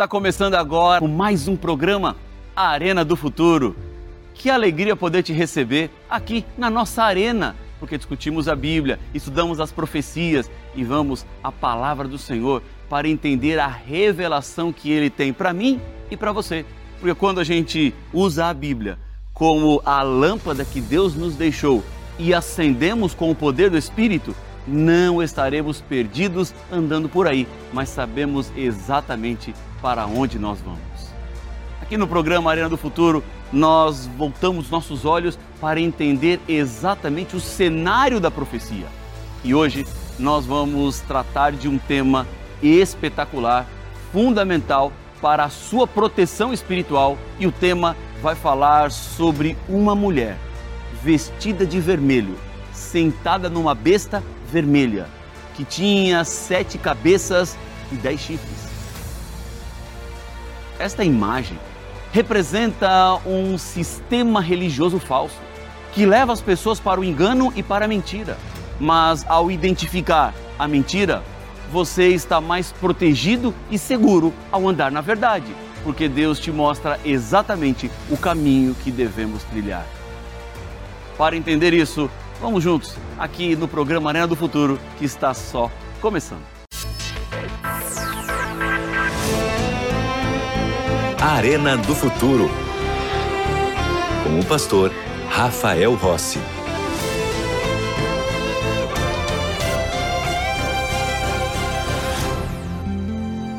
Está começando agora mais um programa A Arena do Futuro. Que alegria poder te receber aqui na nossa arena, porque discutimos a Bíblia, estudamos as profecias e vamos à palavra do Senhor para entender a revelação que ele tem para mim e para você. Porque quando a gente usa a Bíblia como a lâmpada que Deus nos deixou e acendemos com o poder do Espírito, não estaremos perdidos andando por aí, mas sabemos exatamente para onde nós vamos. Aqui no programa Arena do Futuro, nós voltamos nossos olhos para entender exatamente o cenário da profecia. E hoje nós vamos tratar de um tema espetacular, fundamental para a sua proteção espiritual, e o tema vai falar sobre uma mulher vestida de vermelho, sentada numa besta vermelha, que tinha sete cabeças e dez chifres. Esta imagem representa um sistema religioso falso que leva as pessoas para o engano e para a mentira. Mas ao identificar a mentira, você está mais protegido e seguro ao andar na verdade, porque Deus te mostra exatamente o caminho que devemos trilhar. Para entender isso, vamos juntos aqui no programa Arena do Futuro, que está só começando. Arena do Futuro. Com o pastor Rafael Rossi.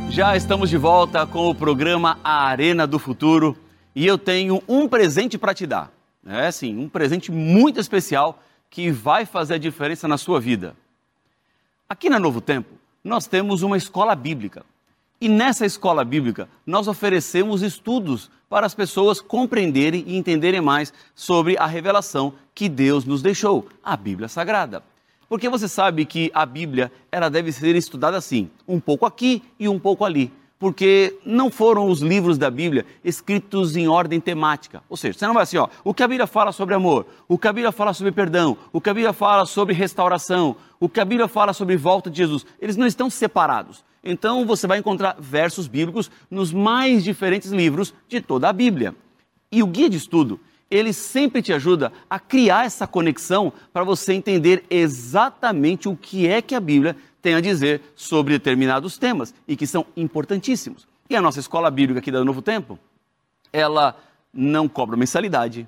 Já estamos de volta com o programa A Arena do Futuro e eu tenho um presente para te dar. É sim, um presente muito especial que vai fazer a diferença na sua vida. Aqui na Novo Tempo, nós temos uma escola bíblica. E nessa escola bíblica, nós oferecemos estudos para as pessoas compreenderem e entenderem mais sobre a revelação que Deus nos deixou, a Bíblia Sagrada. Porque você sabe que a Bíblia ela deve ser estudada assim, um pouco aqui e um pouco ali. Porque não foram os livros da Bíblia escritos em ordem temática. Ou seja, você não vai assim, ó, o que a Bíblia fala sobre amor, o que a Bíblia fala sobre perdão, o que a Bíblia fala sobre restauração, o que a Bíblia fala sobre volta de Jesus. Eles não estão separados. Então você vai encontrar versos bíblicos nos mais diferentes livros de toda a Bíblia. E o guia de estudo, ele sempre te ajuda a criar essa conexão para você entender exatamente o que é que a Bíblia tem a dizer sobre determinados temas e que são importantíssimos. E a nossa escola bíblica aqui da Novo Tempo, ela não cobra mensalidade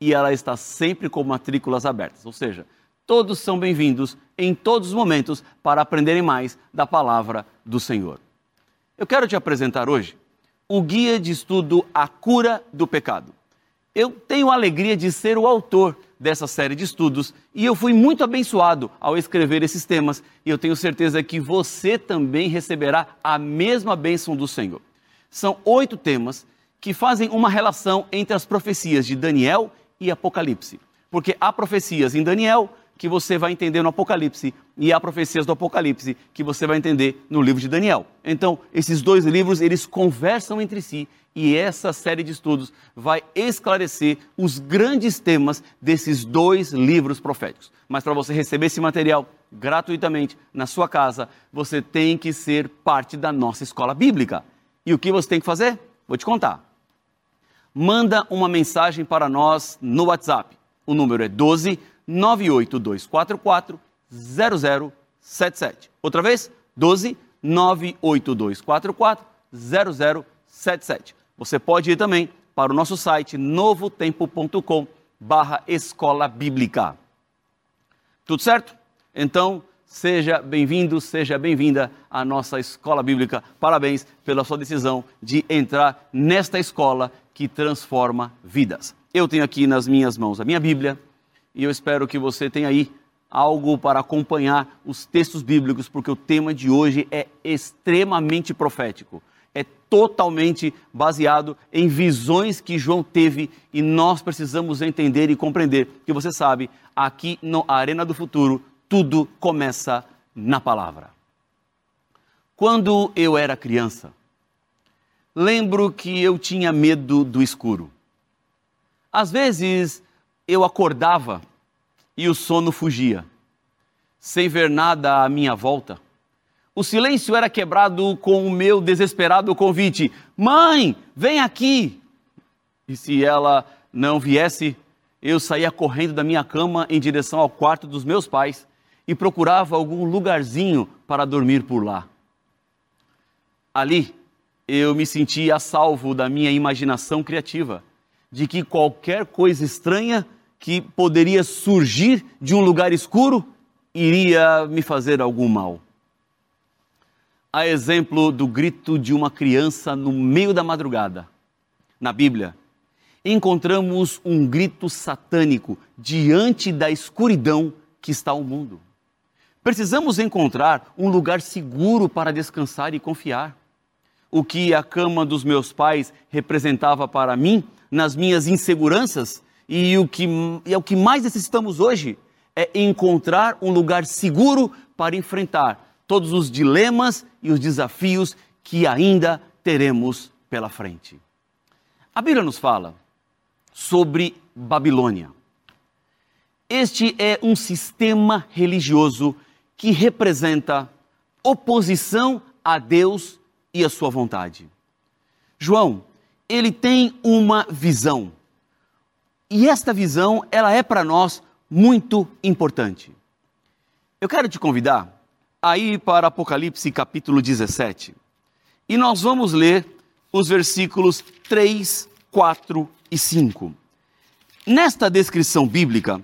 e ela está sempre com matrículas abertas, ou seja, todos são bem-vindos em todos os momentos para aprenderem mais da palavra do Senhor. Eu quero te apresentar hoje o guia de estudo A Cura do Pecado. Eu tenho a alegria de ser o autor dessa série de estudos e eu fui muito abençoado ao escrever esses temas e eu tenho certeza que você também receberá a mesma bênção do Senhor. São oito temas que fazem uma relação entre as profecias de Daniel e Apocalipse, porque há profecias em Daniel que você vai entender no Apocalipse e há profecias do Apocalipse que você vai entender no livro de Daniel. Então, esses dois livros, eles conversam entre si e essa série de estudos vai esclarecer os grandes temas desses dois livros proféticos. Mas para você receber esse material gratuitamente na sua casa, você tem que ser parte da nossa escola bíblica. E o que você tem que fazer? Vou te contar. Manda uma mensagem para nós no WhatsApp. O número é 12 98244 0077. Outra vez, 12 98244 0077. Você pode ir também para o nosso site novotempo.com barra escola bíblica. Tudo certo? Então, seja bem-vindo, seja bem-vinda à nossa escola bíblica. Parabéns pela sua decisão de entrar nesta escola que transforma vidas. Eu tenho aqui nas minhas mãos a minha Bíblia e eu espero que você tenha aí algo para acompanhar os textos bíblicos, porque o tema de hoje é extremamente profético é totalmente baseado em visões que João teve e nós precisamos entender e compreender que você sabe, aqui na Arena do Futuro, tudo começa na palavra. Quando eu era criança, lembro que eu tinha medo do escuro. Às vezes eu acordava e o sono fugia, sem ver nada à minha volta O silêncio era quebrado com o meu desesperado convite: Mãe, vem aqui! E se ela não viesse, eu saía correndo da minha cama em direção ao quarto dos meus pais e procurava algum lugarzinho para dormir por lá. Ali, eu me sentia a salvo da minha imaginação criativa, de que qualquer coisa estranha que poderia surgir de um lugar escuro iria me fazer algum mal. A exemplo do grito de uma criança no meio da madrugada. Na Bíblia, encontramos um grito satânico diante da escuridão que está o mundo. Precisamos encontrar um lugar seguro para descansar e confiar. O que a cama dos meus pais representava para mim nas minhas inseguranças e o que é o que mais necessitamos hoje é encontrar um lugar seguro para enfrentar todos os dilemas e os desafios que ainda teremos pela frente. A Bíblia nos fala sobre Babilônia. Este é um sistema religioso que representa oposição a Deus e a sua vontade. João, ele tem uma visão. E esta visão, ela é para nós muito importante. Eu quero te convidar a ir para Apocalipse capítulo 17. E nós vamos ler os versículos 3, 4 e 5. Nesta descrição bíblica,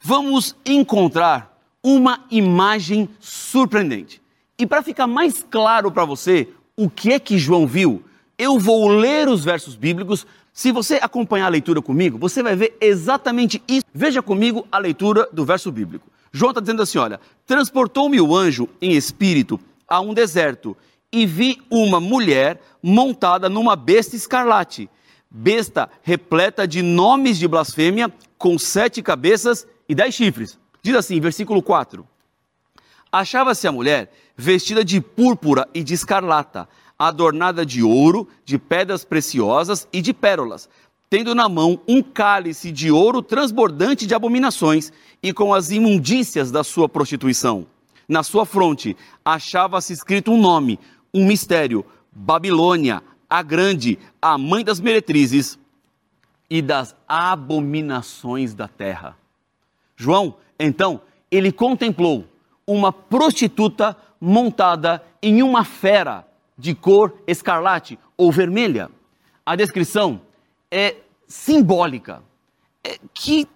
vamos encontrar uma imagem surpreendente. E para ficar mais claro para você o que é que João viu, eu vou ler os versos bíblicos. Se você acompanhar a leitura comigo, você vai ver exatamente isso. Veja comigo a leitura do verso bíblico. João está dizendo assim: olha, transportou-me o anjo em espírito a um deserto e vi uma mulher montada numa besta escarlate, besta repleta de nomes de blasfêmia, com sete cabeças e dez chifres. Diz assim, versículo 4: Achava-se a mulher vestida de púrpura e de escarlata, adornada de ouro, de pedras preciosas e de pérolas, tendo na mão um cálice de ouro transbordante de abominações e com as imundícias da sua prostituição. Na sua fronte achava-se escrito um nome, um mistério: Babilônia, a grande, a mãe das meretrizes e das abominações da terra. João, então, ele contemplou uma prostituta montada em uma fera de cor escarlate ou vermelha. A descrição é simbólica, é que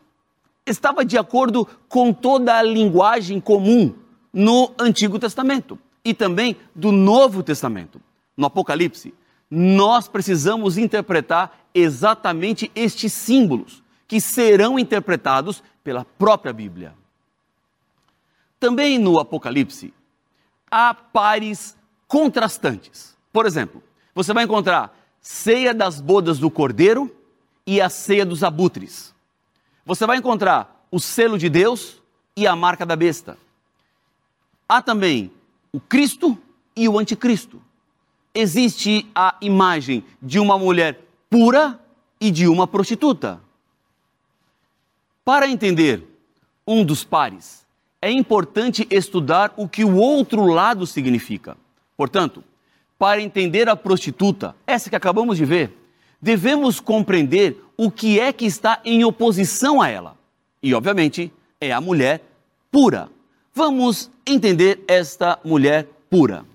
estava de acordo com toda a linguagem comum no Antigo Testamento e também do Novo Testamento. No Apocalipse, nós precisamos interpretar exatamente estes símbolos, que serão interpretados pela própria Bíblia. Também no Apocalipse, há pares contrastantes. Por exemplo, você vai encontrar ceia das bodas do cordeiro e a ceia dos abutres. Você vai encontrar o selo de Deus e a marca da besta. Há também o Cristo e o anticristo. Existe a imagem de uma mulher pura e de uma prostituta. Para entender um dos pares, é importante estudar o que o outro lado significa. Portanto, para entender a prostituta, essa que acabamos de ver, devemos compreender o que é que está em oposição a ela. E, obviamente, é a mulher pura. Vamos entender esta mulher pura.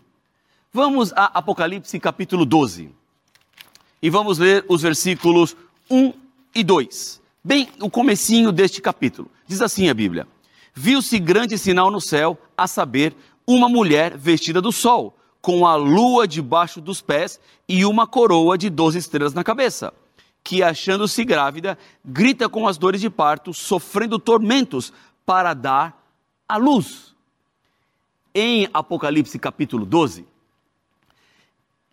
Vamos a Apocalipse capítulo 12 e vamos ler os versículos 1 e 2. Bem, o comecinho deste capítulo. Diz assim a Bíblia: Viu-se grande sinal no céu, a saber, uma mulher vestida do sol, com a lua debaixo dos pés e uma coroa de doze estrelas na cabeça, que, achando-se grávida, grita com as dores de parto, sofrendo tormentos para dar a luz. Em Apocalipse capítulo 12,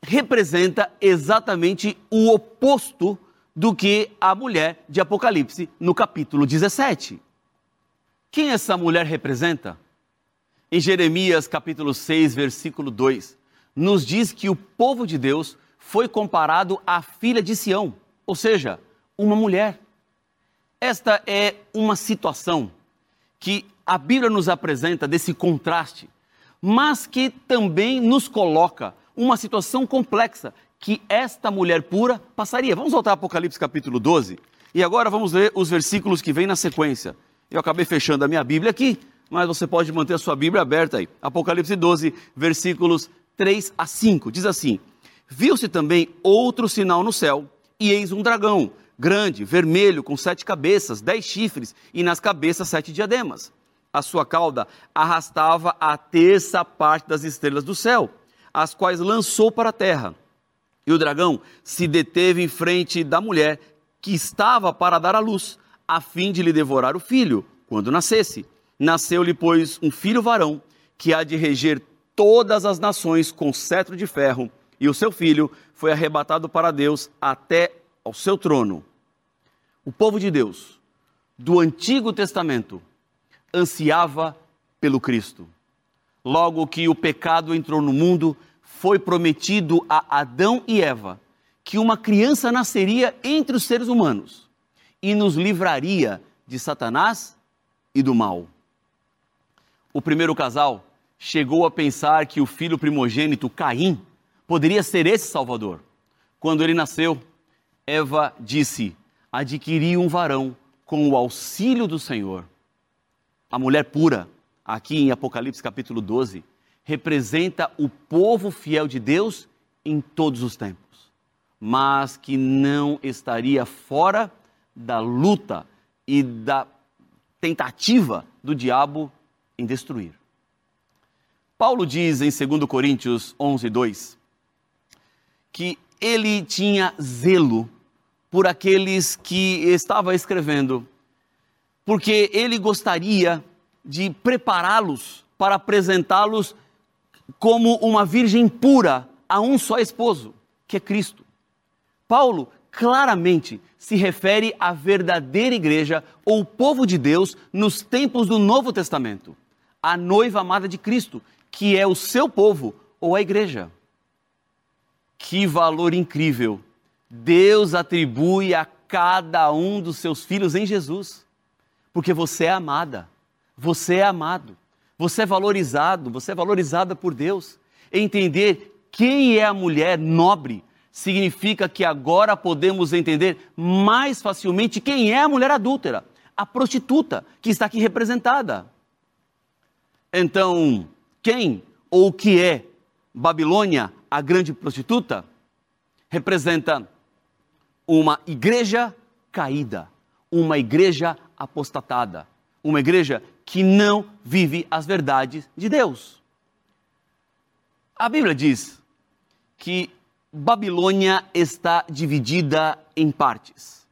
representa exatamente o oposto do que a mulher de Apocalipse no capítulo 17. Quem essa mulher representa? Em Jeremias capítulo 6, versículo 2, nos diz que o povo de Deus foi comparado à filha de Sião, ou seja, uma mulher. Esta é uma situação que a Bíblia nos apresenta desse contraste, mas que também nos coloca uma situação complexa que esta mulher pura passaria. Vamos voltar ao Apocalipse capítulo 12 e agora vamos ler os versículos que vêm na sequência. Eu acabei fechando a minha Bíblia aqui, mas você pode manter a sua Bíblia aberta aí. Apocalipse 12, versículos 3 a 5. Diz assim: Viu-se também outro sinal no céu, e eis um dragão, grande, vermelho, com sete cabeças, dez chifres, e nas cabeças sete diademas. A sua cauda arrastava a terça parte das estrelas do céu, as quais lançou para a terra. E o dragão se deteve em frente da mulher que estava para dar à luz, a fim de lhe devorar o filho, quando nascesse. Nasceu-lhe, pois, um filho varão, que há de reger todas as nações com cetro de ferro, e o seu filho foi arrebatado para Deus até ao seu trono. O povo de Deus, do Antigo Testamento, ansiava pelo Cristo. Logo que o pecado entrou no mundo, foi prometido a Adão e Eva que uma criança nasceria entre os seres humanos e nos livraria de Satanás e do mal. O primeiro casal chegou a pensar que o filho primogênito, Caim, poderia ser esse Salvador. Quando ele nasceu, Eva disse: Adquiri um varão com o auxílio do Senhor. A mulher pura, aqui em Apocalipse capítulo 12, representa o povo fiel de Deus em todos os tempos, mas que não estaria fora da luta e da tentativa do diabo em destruir. Paulo diz em 2 Coríntios 11, 2, que ele tinha zelo por aqueles que estava escrevendo, porque ele gostaria de prepará-los para apresentá-los como uma virgem pura a um só esposo, que é Cristo. Paulo claramente se refere à verdadeira igreja ou povo de Deus nos tempos do Novo Testamento, a noiva amada de Cristo, que é o seu povo ou a igreja. Que valor incrível Deus atribui a cada um dos seus filhos em Jesus. Porque você é amada, você é amado, você é valorizado, você é valorizada por Deus. Entender quem é a mulher nobre significa que agora podemos entender mais facilmente quem é a mulher adúltera, a prostituta que está aqui representada. Então, quem ou o que é Babilônia, a grande prostituta, representa uma igreja caída, uma igreja apostatada, uma igreja que não vive as verdades de Deus. A Bíblia diz que Babilônia está dividida em partes.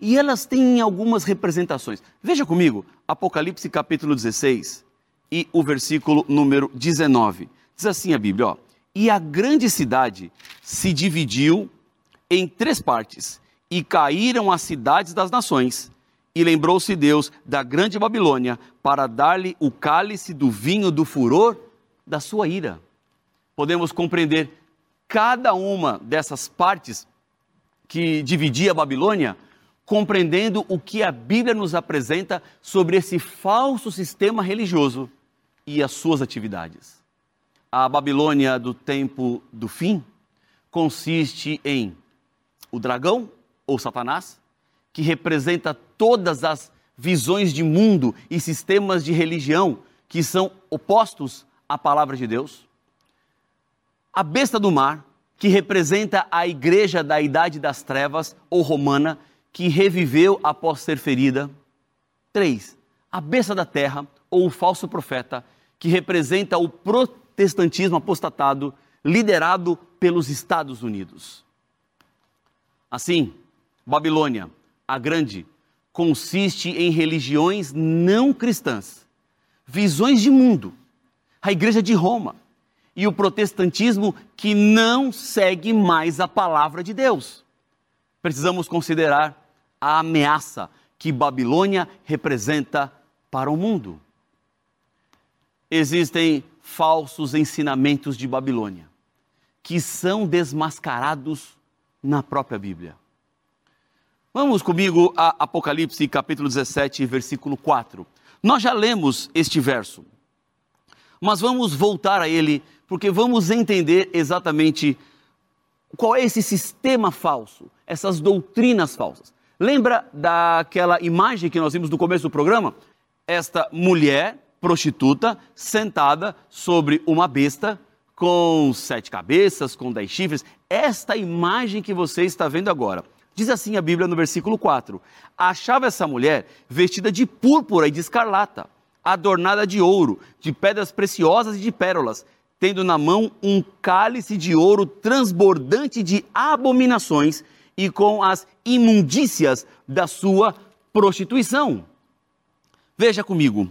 E elas têm algumas representações. Veja comigo, Apocalipse capítulo 16 e o versículo número 19. Diz assim a Bíblia, ó: e a grande cidade se dividiu em três partes, e caíram as cidades das nações. E lembrou-se Deus da grande Babilônia para dar-lhe o cálice do vinho do furor da sua ira. Podemos compreender cada uma dessas partes que dividia a Babilônia, compreendendo o que a Bíblia nos apresenta sobre esse falso sistema religioso e as suas atividades a Babilônia do tempo do fim consiste em o dragão ou Satanás, que representa todas as visões de mundo e sistemas de religião que são opostos à palavra de Deus. A besta do mar, que representa a igreja da idade das trevas ou romana, que reviveu após ser ferida. Três, a besta da terra ou o falso profeta, que representa o protestantismo apostatado liderado pelos Estados Unidos. Assim, Babilônia, a Grande, consiste em religiões não cristãs, visões de mundo, a Igreja de Roma e o protestantismo que não segue mais a palavra de Deus. Precisamos considerar a ameaça que Babilônia representa para o mundo. Existem falsos ensinamentos de Babilônia, que são desmascarados na própria Bíblia. Vamos comigo a Apocalipse capítulo 17, versículo 4. Nós já lemos este verso. Mas vamos voltar a ele, porque vamos entender exatamente qual é esse sistema falso, essas doutrinas falsas. Lembra daquela imagem que nós vimos no começo do programa? Esta mulher prostituta sentada sobre uma besta com sete cabeças, com dez chifres. Esta imagem que você está vendo agora. Diz assim a Bíblia no versículo 4: Achava essa mulher vestida de púrpura e de escarlata, adornada de ouro, de pedras preciosas e de pérolas, tendo na mão um cálice de ouro transbordante de abominações e com as imundícias da sua prostituição. Veja comigo,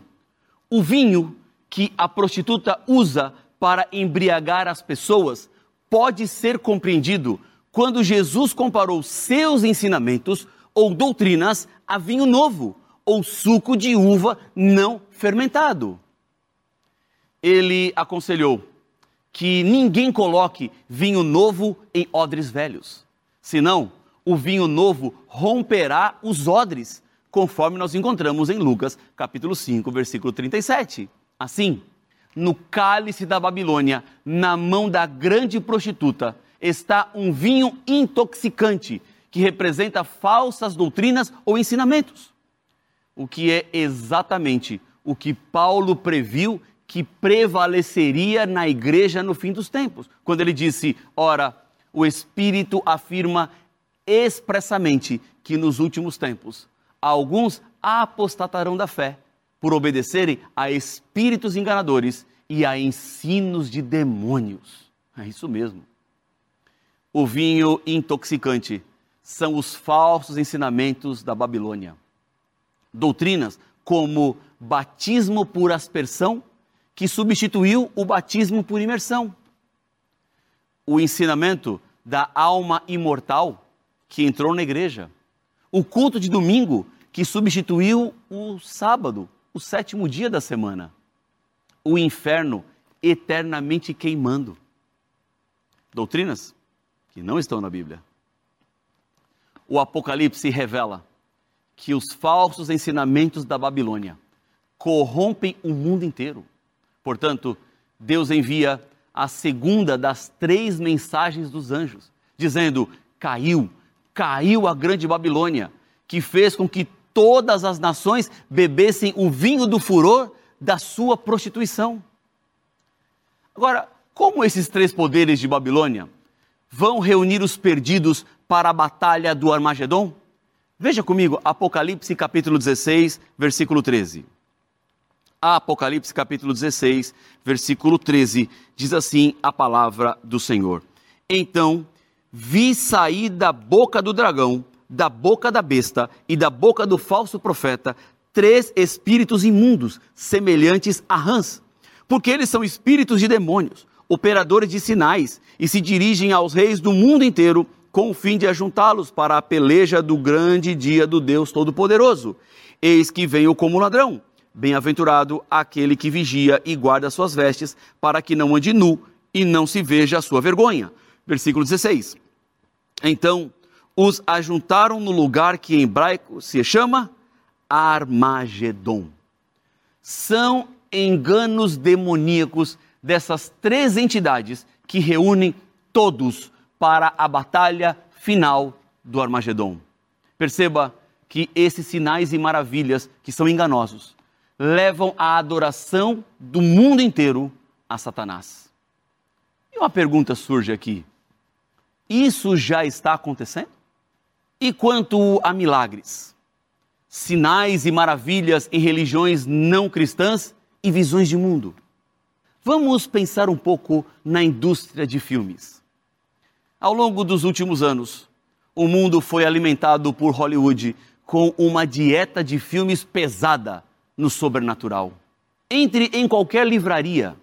o vinho que a prostituta usa para embriagar as pessoas pode ser compreendido quando Jesus comparou seus ensinamentos ou doutrinas a vinho novo ou suco de uva não fermentado. Ele aconselhou que ninguém coloque vinho novo em odres velhos, senão o vinho novo romperá os odres, conforme nós encontramos em Lucas, capítulo 5, versículo 37. Assim, no cálice da Babilônia, na mão da grande prostituta, está um vinho intoxicante que representa falsas doutrinas ou ensinamentos. O que é exatamente o que Paulo previu que prevaleceria na igreja no fim dos tempos, quando ele disse: Ora, o Espírito afirma expressamente que nos últimos tempos alguns apostatarão da fé por obedecerem a espíritos enganadores e a ensinos de demônios. É isso mesmo. O vinho intoxicante são os falsos ensinamentos da Babilônia. Doutrinas como batismo por aspersão, que substituiu o batismo por imersão. O ensinamento da alma imortal, que entrou na igreja. O culto de domingo, que substituiu o sábado, o sétimo dia da semana. O inferno eternamente queimando. Doutrinas que não estão na Bíblia. O Apocalipse revela que os falsos ensinamentos da Babilônia corrompem o mundo inteiro. Portanto, Deus envia a segunda das três mensagens dos anjos, dizendo: caiu, caiu a grande Babilônia, que fez com que todas as nações bebessem o vinho do furor da sua prostituição. Agora, como esses três poderes de Babilônia vão reunir os perdidos para a batalha do Armagedon? Veja comigo Apocalipse capítulo 16, versículo 13. Apocalipse capítulo 16, versículo 13, diz assim a palavra do Senhor. Então vi sair da boca do dragão, da boca da besta e da boca do falso profeta três espíritos imundos, semelhantes a rãs, porque eles são espíritos de demônios, operadores de sinais, e se dirigem aos reis do mundo inteiro com o fim de ajuntá-los para a peleja do grande dia do Deus Todo-Poderoso. Eis que venho como ladrão. Bem-aventurado aquele que vigia e guarda suas vestes, para que não ande nu e não se veja a sua vergonha. Versículo 16. Então os ajuntaram no lugar que em hebraico se chama Armagedon. São enganos demoníacos dessas três entidades que reúnem todos para a batalha final do Armagedon. Perceba que esses sinais e maravilhas que são enganosos levam a adoração do mundo inteiro a Satanás. E uma pergunta surge aqui: isso já está acontecendo? E quanto a milagres? Sinais e maravilhas em religiões não cristãs e visões de mundo? Vamos pensar um pouco na indústria de filmes. Ao longo dos últimos anos, o mundo foi alimentado por Hollywood com uma dieta de filmes pesada no sobrenatural. Entre em qualquer livraria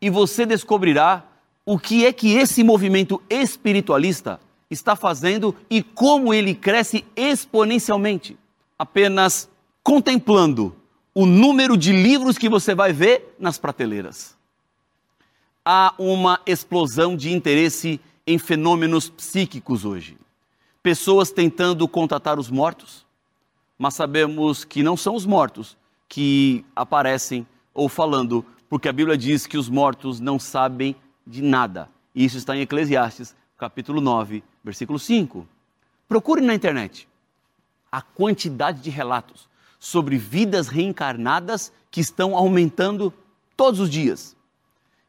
e você descobrirá o que é que esse movimento espiritualista está fazendo e como ele cresce exponencialmente. Apenas contemplando o número de livros que você vai ver nas prateleiras. Há uma explosão de interesse em fenômenos psíquicos hoje. Pessoas tentando contatar os mortos, mas sabemos que não são os mortos que aparecem ou falando porque a Bíblia diz que os mortos não sabem de nada. Isso está em Eclesiastes, capítulo 9, versículo 5. Procure na internet a quantidade de relatos sobre vidas reencarnadas que estão aumentando todos os dias.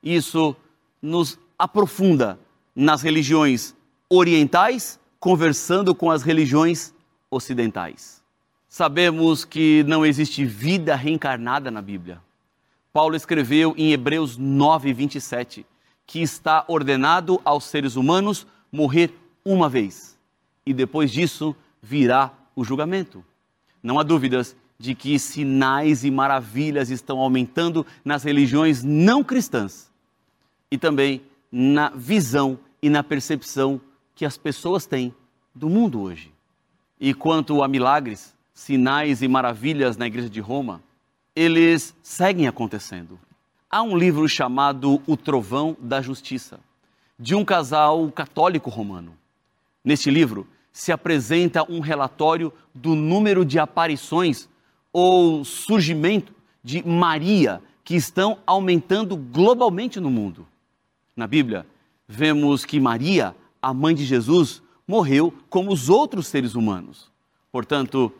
Isso nos aprofunda nas religiões orientais, conversando com as religiões ocidentais. Sabemos que não existe vida reencarnada na Bíblia. Paulo escreveu em Hebreus 9, 27, que está ordenado aos seres humanos morrer uma vez e depois disso virá o julgamento. Não há dúvidas de que sinais e maravilhas estão aumentando nas religiões não cristãs e também na visão e na percepção que as pessoas têm do mundo hoje. E quanto a milagres, sinais e maravilhas na igreja de Roma, eles seguem acontecendo. Há um livro chamado O Trovão da Justiça, de um casal católico romano. Neste livro se apresenta um relatório do número de aparições ou surgimento de Maria que estão aumentando globalmente no mundo. Na Bíblia, vemos que Maria, a mãe de Jesus, morreu como os outros seres humanos. Portanto,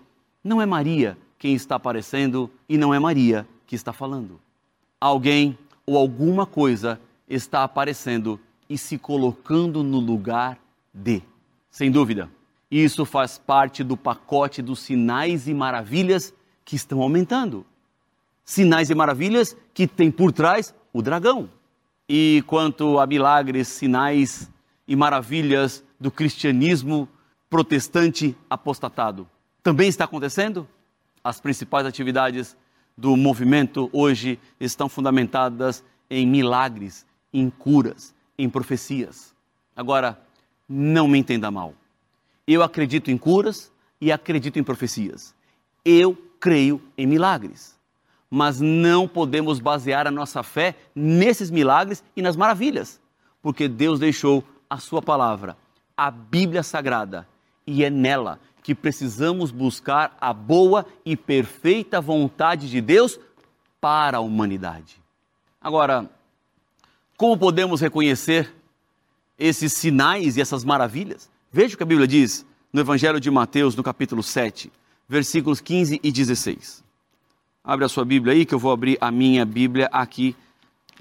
não é Maria quem está aparecendo e não é Maria que está falando. Alguém ou alguma coisa está aparecendo e se colocando no lugar de. Sem dúvida, isso faz parte do pacote dos sinais e maravilhas que estão aumentando. Sinais e maravilhas que tem por trás o dragão. E quanto a milagres, sinais e maravilhas do cristianismo protestante apostatado, também está acontecendo? As principais atividades do movimento hoje estão fundamentadas em milagres, em curas, em profecias. Agora, não me entenda mal. Eu acredito em curas e acredito em profecias. Eu creio em milagres. Mas não podemos basear a nossa fé nesses milagres e nas maravilhas, porque Deus deixou a Sua palavra, a Bíblia Sagrada, e é nela que precisamos buscar a boa e perfeita vontade de Deus para a humanidade. Agora, como podemos reconhecer esses sinais e essas maravilhas? Veja o que a Bíblia diz no Evangelho de Mateus, no capítulo 7, versículos 15 e 16. Abre a sua Bíblia aí, que eu vou abrir a minha Bíblia aqui,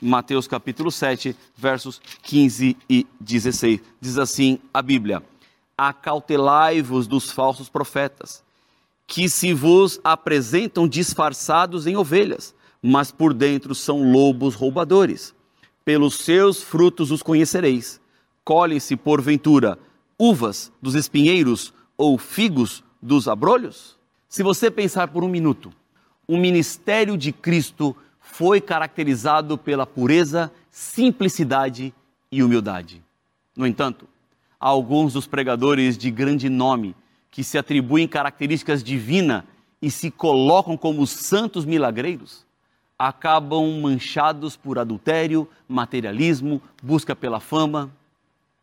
Mateus capítulo 7, versos 15 e 16. Diz assim a Bíblia: Acautelai-vos dos falsos profetas, que se vos apresentam disfarçados em ovelhas, mas por dentro são lobos roubadores. Pelos seus frutos os conhecereis. Colhem-se, porventura, uvas dos espinheiros ou figos dos abrolhos? Se você pensar por um minuto, o ministério de Cristo foi caracterizado pela pureza, simplicidade e humildade. No entanto, alguns dos pregadores de grande nome que se atribuem características divinas e se colocam como santos milagreiros, acabam manchados por adultério, materialismo, busca pela fama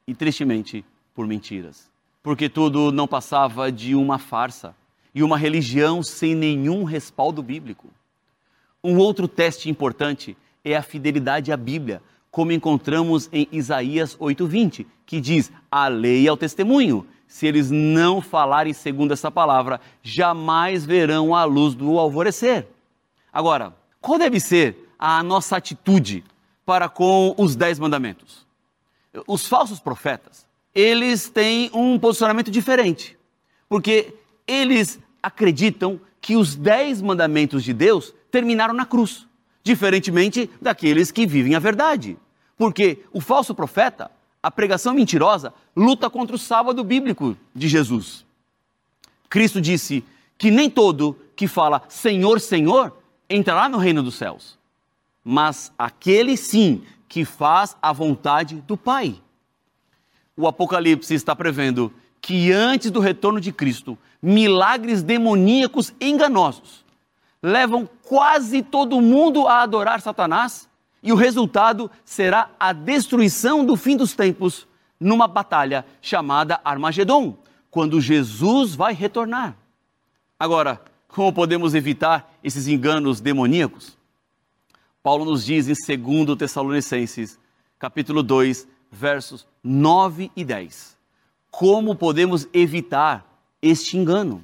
e, tristemente, por mentiras. Porque tudo não passava de uma farsa e uma religião sem nenhum respaldo bíblico. Um outro teste importante é a fidelidade à Bíblia, como encontramos em Isaías 8:20, que diz: "A lei é o testemunho. Se eles não falarem segundo essa palavra, jamais verão a luz do alvorecer." Agora, qual deve ser a nossa atitude para com os dez mandamentos? Os falsos profetas, eles têm um posicionamento diferente, porque eles acreditam que os dez mandamentos de Deus terminaram na cruz, diferentemente daqueles que vivem a verdade. Porque o falso profeta, a pregação mentirosa, luta contra o sábado bíblico de Jesus. Cristo disse que nem todo que fala Senhor, Senhor entrará no reino dos céus, mas aquele sim que faz a vontade do Pai o Apocalipse está prevendo que antes do retorno de Cristo, milagres demoníacos enganosos levam quase todo mundo a adorar Satanás e o resultado será a destruição do fim dos tempos numa batalha chamada Armagedon, quando Jesus vai retornar. Agora, como podemos evitar esses enganos demoníacos? Paulo nos diz em 2 Tessalonicenses, capítulo 2, versos 9 e 10. Como podemos evitar este engano?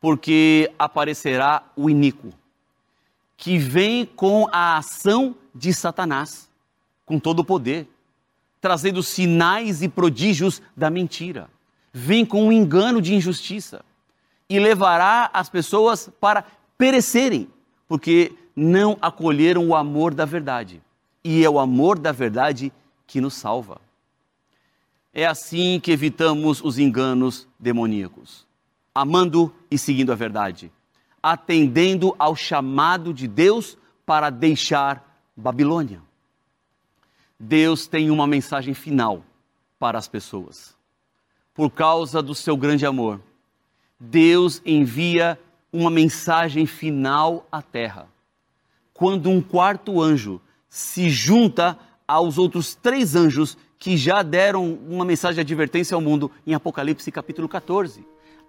Porque aparecerá o iníquo, que vem com a ação de Satanás, com todo o poder, trazendo sinais e prodígios da mentira. Vem com um engano de injustiça e levará as pessoas para perecerem, porque não acolheram o amor da verdade. E é o amor da verdade que nos salva. É assim que evitamos os enganos demoníacos, amando e seguindo a verdade, atendendo ao chamado de Deus para deixar Babilônia. Deus tem uma mensagem final para as pessoas. Por causa do seu grande amor, Deus envia uma mensagem final à terra. Quando um quarto anjo se junta aos outros três anjos que já deram uma mensagem de advertência ao mundo em Apocalipse capítulo 14.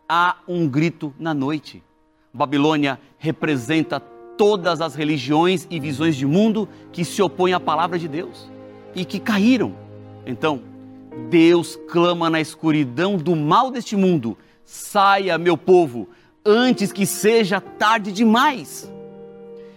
Há um grito na noite. Babilônia representa todas as religiões e visões de mundo que se opõem à palavra de Deus e que caíram. Então, Deus clama na escuridão do mal deste mundo: saia, meu povo, antes que seja tarde demais.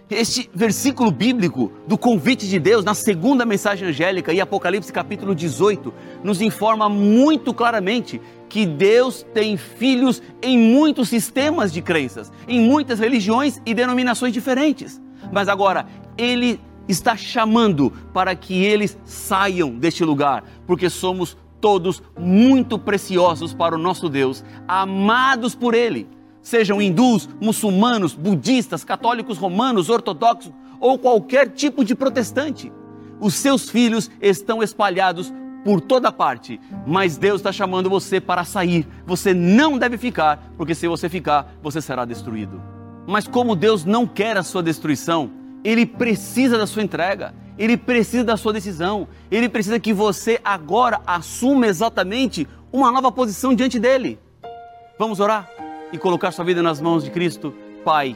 Este versículo bíblico do convite de Deus na segunda mensagem angélica e Apocalipse capítulo 18 nos informa muito claramente que Deus tem filhos em muitos sistemas de crenças, em muitas religiões e denominações diferentes. Mas agora, ele está chamando para que eles saiam deste lugar, porque somos todos muito preciosos para o nosso Deus, amados por ele sejam hindus, muçulmanos, budistas, católicos romanos, ortodoxos ou qualquer tipo de protestante. Os seus filhos estão espalhados por toda parte, mas Deus está chamando você para sair. Você não deve ficar, porque se você ficar, você será destruído. Mas como Deus não quer a sua destruição, Ele precisa da sua entrega, Ele precisa da sua decisão, Ele precisa que você agora assuma exatamente uma nova posição diante dEle. Vamos orar? E colocar sua vida nas mãos de Cristo, Pai,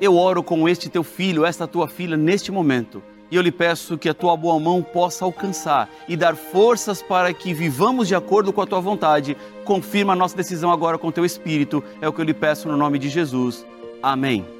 eu oro com este teu filho, esta tua filha, neste momento. E eu lhe peço que a tua boa mão possa alcançar e dar forças para que vivamos de acordo com a tua vontade. Confirma a nossa decisão agora com teu espírito. É o que eu lhe peço no nome de Jesus. Amém.